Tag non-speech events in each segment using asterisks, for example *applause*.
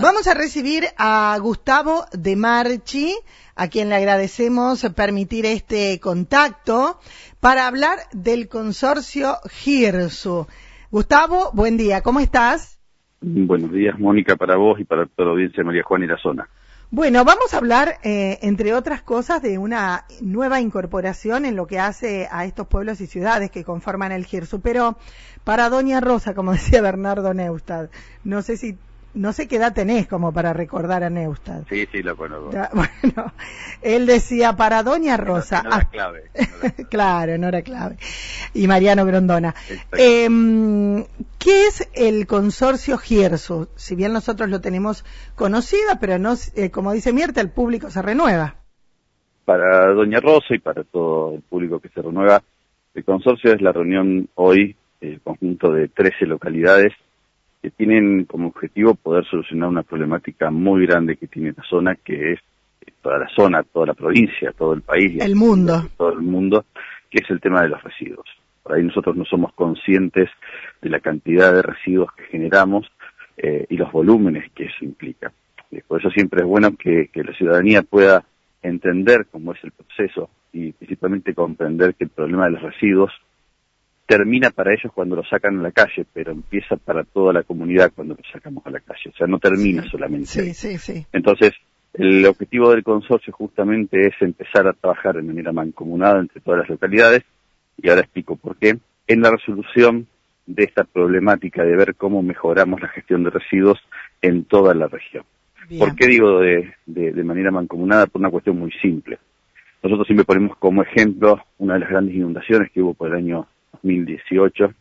Vamos a recibir a Gustavo de Marchi, a quien le agradecemos permitir este contacto para hablar del consorcio GIRSU. Gustavo, buen día, ¿cómo estás? Buenos días, Mónica, para vos y para toda la audiencia de María Juana y la zona. Bueno, vamos a hablar, eh, entre otras cosas, de una nueva incorporación en lo que hace a estos pueblos y ciudades que conforman el GIRSU. Pero para Doña Rosa, como *laughs* decía Bernardo Neustad, no sé si no sé qué edad tenés como para recordar a Neustad. Sí, sí, lo conozco. *laughs* bueno, él decía para Doña Rosa. No, era *laughs* clave. claro, no era clave. Y Mariano Grondona. Eh, ¿Qué es el consorcio Gierso? Si bien nosotros lo tenemos conocida, pero no, eh, como dice Mierta, el público se renueva. Para Doña Rosa y para todo el público que se renueva, el consorcio es la reunión hoy, el conjunto de 13 localidades que tienen como objetivo poder solucionar una problemática muy grande que tiene la zona, que es toda la zona, toda la provincia, todo el país. El mundo. Todo el mundo, que es el tema de los residuos. Por ahí nosotros no somos conscientes de la cantidad de residuos que generamos eh, y los volúmenes que eso implica. por eso siempre es bueno que, que la ciudadanía pueda entender cómo es el proceso y principalmente comprender que el problema de los residuos termina para ellos cuando lo sacan a la calle, pero empieza para toda la comunidad cuando lo sacamos a la calle. O sea, no termina solamente. Sí, sí, sí. Entonces, el objetivo del consorcio justamente es empezar a trabajar de manera mancomunada entre todas las localidades, y ahora explico por qué, en la resolución de esta problemática de ver cómo mejoramos la gestión de residuos en toda la región. ¿Por qué digo de, de, de manera mancomunada? Por una cuestión muy simple. Nosotros siempre ponemos como ejemplo una de las grandes inundaciones que hubo por el año 2018,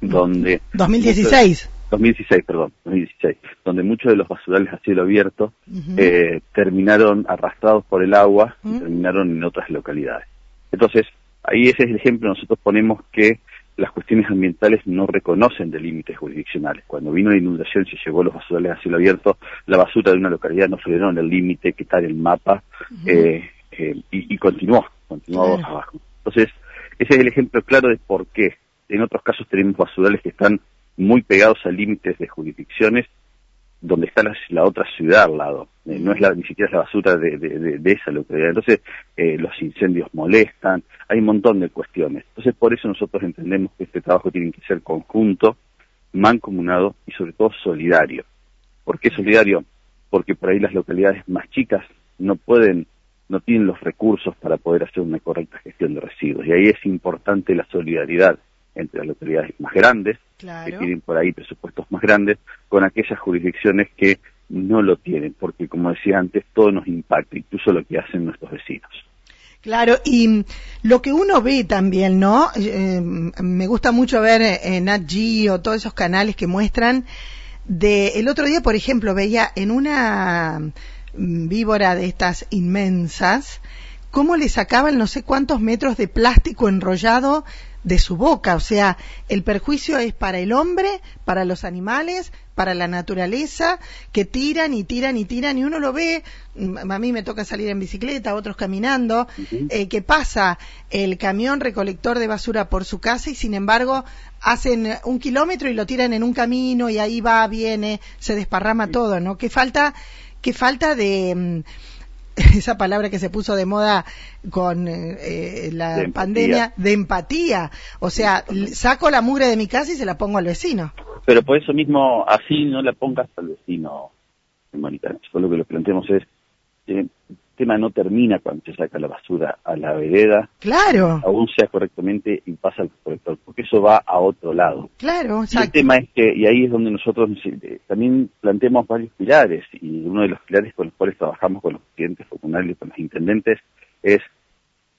donde... 2016. 2016, perdón, 2016, donde muchos de los basurales a cielo abierto eh, terminaron arrastrados por el agua y terminaron en otras localidades. Entonces, ahí ese es el ejemplo, nosotros ponemos que las cuestiones ambientales no reconocen de límites jurisdiccionales. Cuando vino la inundación y se llevó los basurales a cielo abierto, la basura de una localidad no frenaron el límite que está en el mapa eh, eh, y, y, continuó, continuó abajo. Entonces, ese es el ejemplo claro de por qué. En otros casos tenemos basurales que están muy pegados a límites de jurisdicciones donde está la, otra ciudad al lado. Eh, no es la, ni siquiera la basura de, de, esa localidad. Entonces, eh, los incendios molestan, hay un montón de cuestiones. Entonces, por eso nosotros entendemos que este trabajo tiene que ser conjunto, mancomunado y sobre todo solidario. ¿Por qué solidario? Porque por ahí las localidades más chicas no pueden no tienen los recursos para poder hacer una correcta gestión de residuos. Y ahí es importante la solidaridad entre las localidades más grandes, que tienen por ahí presupuestos más grandes, con aquellas jurisdicciones que no lo tienen, porque como decía antes, todo nos impacta, incluso lo que hacen nuestros vecinos. Claro, y lo que uno ve también, ¿no? Eh, me gusta mucho ver en Nat o todos esos canales que muestran de el otro día, por ejemplo, veía en una víbora de estas inmensas, cómo le sacaban no sé cuántos metros de plástico enrollado de su boca. O sea, el perjuicio es para el hombre, para los animales, para la naturaleza, que tiran y tiran y tiran y uno lo ve, mm, a mí me toca salir en bicicleta, otros caminando, eh, que pasa el camión recolector de basura por su casa y sin embargo hacen un kilómetro y lo tiran en un camino y ahí va, viene, se desparrama todo, ¿no? Que falta qué falta de mm, *laughs* esa palabra que se puso de moda con eh, la pandemia, de empatía. O sea, saco la mugre de mi casa y se la pongo al vecino. Pero por eso mismo, así no la pongas al vecino, Mónica. Solo que lo planteamos es, eh, tema no termina cuando se saca la basura a la vereda. Claro. Aún sea correctamente y pasa al recolector, porque eso va a otro lado. Claro, exacto. el tema es que, y ahí es donde nosotros eh, también planteamos varios pilares, y uno de los pilares con los cuales trabajamos con los clientes comunales, con los intendentes, es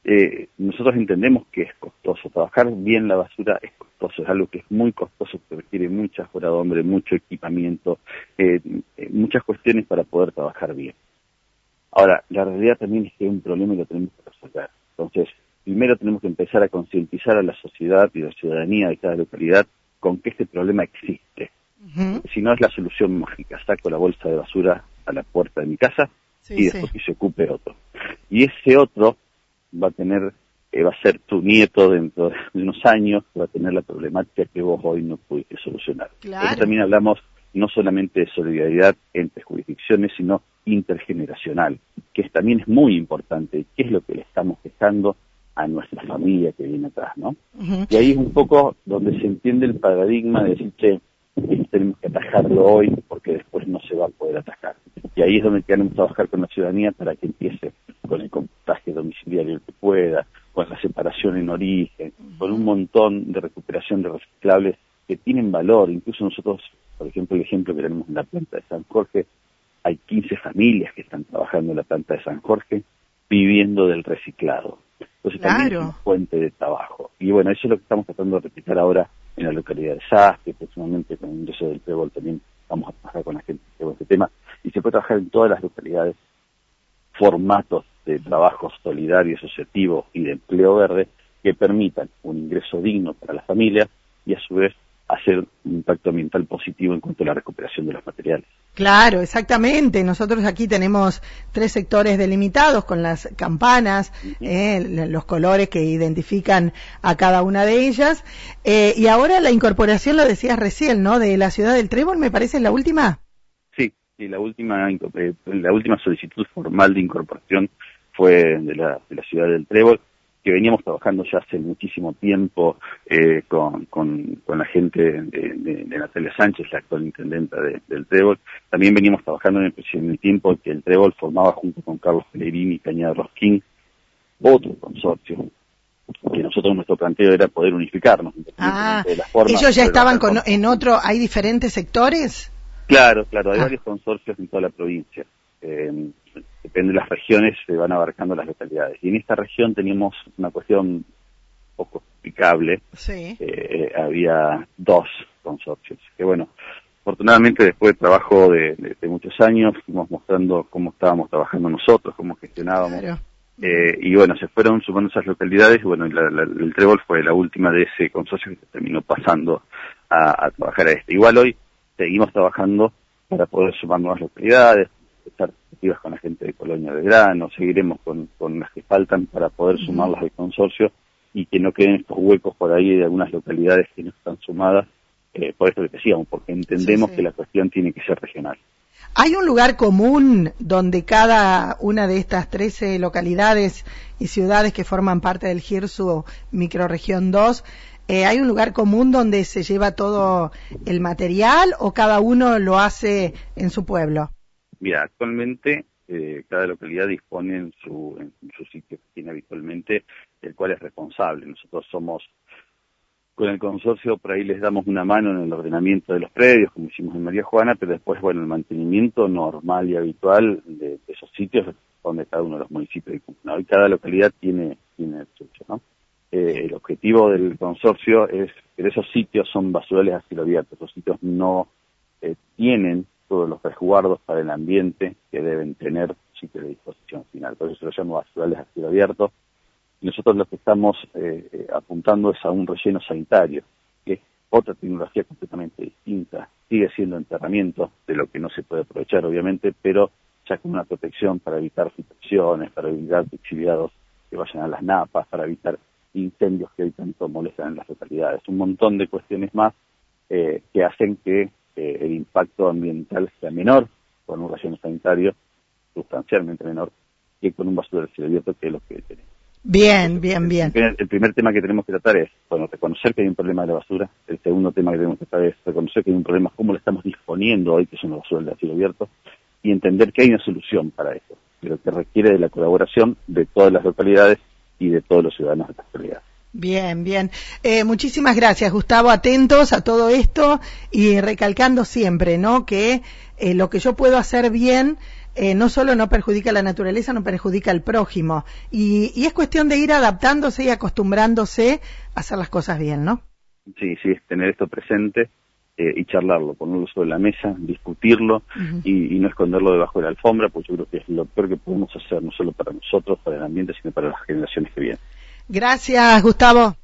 eh, nosotros entendemos que es costoso. Trabajar bien la basura es costoso, es algo que es muy costoso, que requiere muchas horas de hombre, mucho equipamiento, eh, muchas cuestiones para poder trabajar bien. Ahora, la realidad también es que hay un problema y lo tenemos que resolver. Entonces, primero tenemos que empezar a concientizar a la sociedad y a la ciudadanía de cada localidad con que este problema existe. Si no es la solución mágica, saco la bolsa de basura a la puerta de mi casa y después que se ocupe otro. Y ese otro va a tener, eh, va a ser tu nieto dentro de unos años, va a tener la problemática que vos hoy no pudiste solucionar. Claro. también hablamos no solamente de solidaridad entre jurisdicciones, sino intergeneracional, que también es muy importante, qué es lo que le estamos dejando a nuestra familia que viene atrás, ¿no? Y ahí es un poco donde se entiende el paradigma de decir, que tenemos que atajarlo hoy porque después no se va a poder atajar. Y ahí es donde queremos trabajar con la ciudadanía para que empiece con el compostaje domiciliario el que pueda, con la separación en origen, con un montón de recuperación de reciclables que tienen valor. Incluso nosotros, por ejemplo, el ejemplo que tenemos en la planta de San Jorge, hay 15 familias que están trabajando en la planta de San Jorge viviendo del reciclado. Entonces también es una fuente de trabajo. Y bueno, eso es lo que estamos tratando de replicar ahora en la localidad de Sastre, próximamente con el ingreso del Trébol también vamos a trabajar con la gente de este tema. Y se puede trabajar en todas las localidades formatos de trabajo solidario, asociativo y de empleo verde que permitan un ingreso digno para la familia y a su vez un impacto ambiental positivo en cuanto a la recuperación de los materiales. Claro, exactamente. Nosotros aquí tenemos tres sectores delimitados con las campanas, eh, los colores que identifican a cada una de ellas. Eh, y ahora la incorporación, lo decías recién, ¿no? De la ciudad del Trébol, me parece la última. Sí, sí, la última, eh, la última solicitud formal de incorporación fue de la, de la ciudad del Trébol que veníamos trabajando ya hace muchísimo tiempo eh, con, con, la gente de, Natalia Sánchez, la actual intendenta del Trébol. También veníamos trabajando en el, tiempo que el Trébol formaba junto con Carlos Pellegrini y Cañada Rosquín otro consorcio que nosotros nuestro planteo era poder unificarnos. Ah, ellos ya estaban con, en otro, ¿hay diferentes sectores? Claro, claro, hay ah. varios consorcios en toda la provincia. Eh, depende de las regiones, se van abarcando las localidades. Y en esta región teníamos una cuestión poco explicable. Sí. Eh, había dos consorcios. Que bueno, afortunadamente después de trabajo de, muchos años, fuimos mostrando cómo estábamos trabajando nosotros, cómo gestionábamos. Eh, y bueno, se fueron sumando esas localidades y bueno, el Trébol fue la última de ese consorcio que terminó pasando a, a trabajar a este. Igual hoy seguimos trabajando para poder sumar nuevas localidades, estar activas con la gente de Colonia de Grano, seguiremos con, con las que faltan para poder sumarlas al consorcio y que no queden estos huecos por ahí de algunas localidades que no están sumadas, eh, por eso que decíamos, porque entendemos que la cuestión tiene que ser regional. ¿Hay un lugar común donde cada una de estas 13 localidades y ciudades que forman parte del GIRSU Microregión 2, eh, ¿hay un lugar común donde se lleva todo el material o cada uno lo hace en su pueblo? Mira, actualmente eh, cada localidad dispone en su, en su sitio que tiene habitualmente, el cual es responsable. Nosotros somos, con el consorcio, por ahí les damos una mano en el ordenamiento de los predios, como hicimos en María Juana, pero después, bueno, el mantenimiento normal y habitual de, esos sitios donde cada uno de los municipios de Hoy cada localidad tiene, tiene el suyo, ¿no? Eh, el objetivo del consorcio es que esos sitios son basurales a cielo abierto, esos sitios no eh, tienen todos los resguardos para el ambiente que deben tener sitio de disposición final. Por eso lo llamo basurales a cielo abierto. Nosotros lo que estamos eh, eh, apuntando es a un relleno sanitario, que es otra tecnología completamente distinta. Sigue siendo enterramiento, de lo que no se puede aprovechar, obviamente, pero ya con una protección para evitar filtraciones, para evitar exiliados que vayan a las napas, para evitar incendios que hoy tanto molestan en las localidades. Un montón de cuestiones más eh, que hacen que el impacto ambiental sea menor con un relleno sanitario sustancialmente menor que con un basurero cielo abierto que es lo que tenemos. Bien, bien, bien. El primer, tema que tenemos que tratar es, bueno, reconocer que hay un problema de la basura. El segundo tema que tenemos que tratar es reconocer que hay un problema, cómo lo estamos disponiendo hoy, que son los basuras de cielo abierto, y entender que hay una solución para eso, pero que requiere de la colaboración de todas las localidades y de todos los ciudadanos de estas localidades. Bien, bien. Eh, muchísimas gracias, Gustavo. Atentos a todo esto y recalcando siempre, ¿no? Que eh, lo que yo puedo hacer bien eh, no solo no perjudica a la naturaleza, no perjudica al prójimo. Y, y, es cuestión de ir adaptándose y acostumbrándose a hacer las cosas bien, ¿no? Sí, sí, es tener esto presente y charlarlo, ponerlo sobre la mesa, discutirlo y, y, no esconderlo debajo de la alfombra, porque yo creo que es lo peor que podemos hacer, no solo para nosotros, para el ambiente, sino para las generaciones que vienen. Gracias, Gustavo.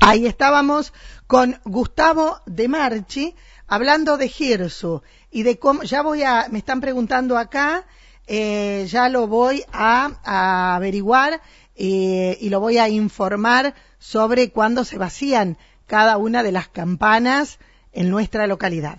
Ahí estábamos con Gustavo de Marchi hablando de Girsu y de cómo, ya voy a, me están preguntando acá, eh, ya lo voy a, averiguar eh, y lo voy a informar sobre cuándo se vacían cada una de las campanas en nuestra localidad.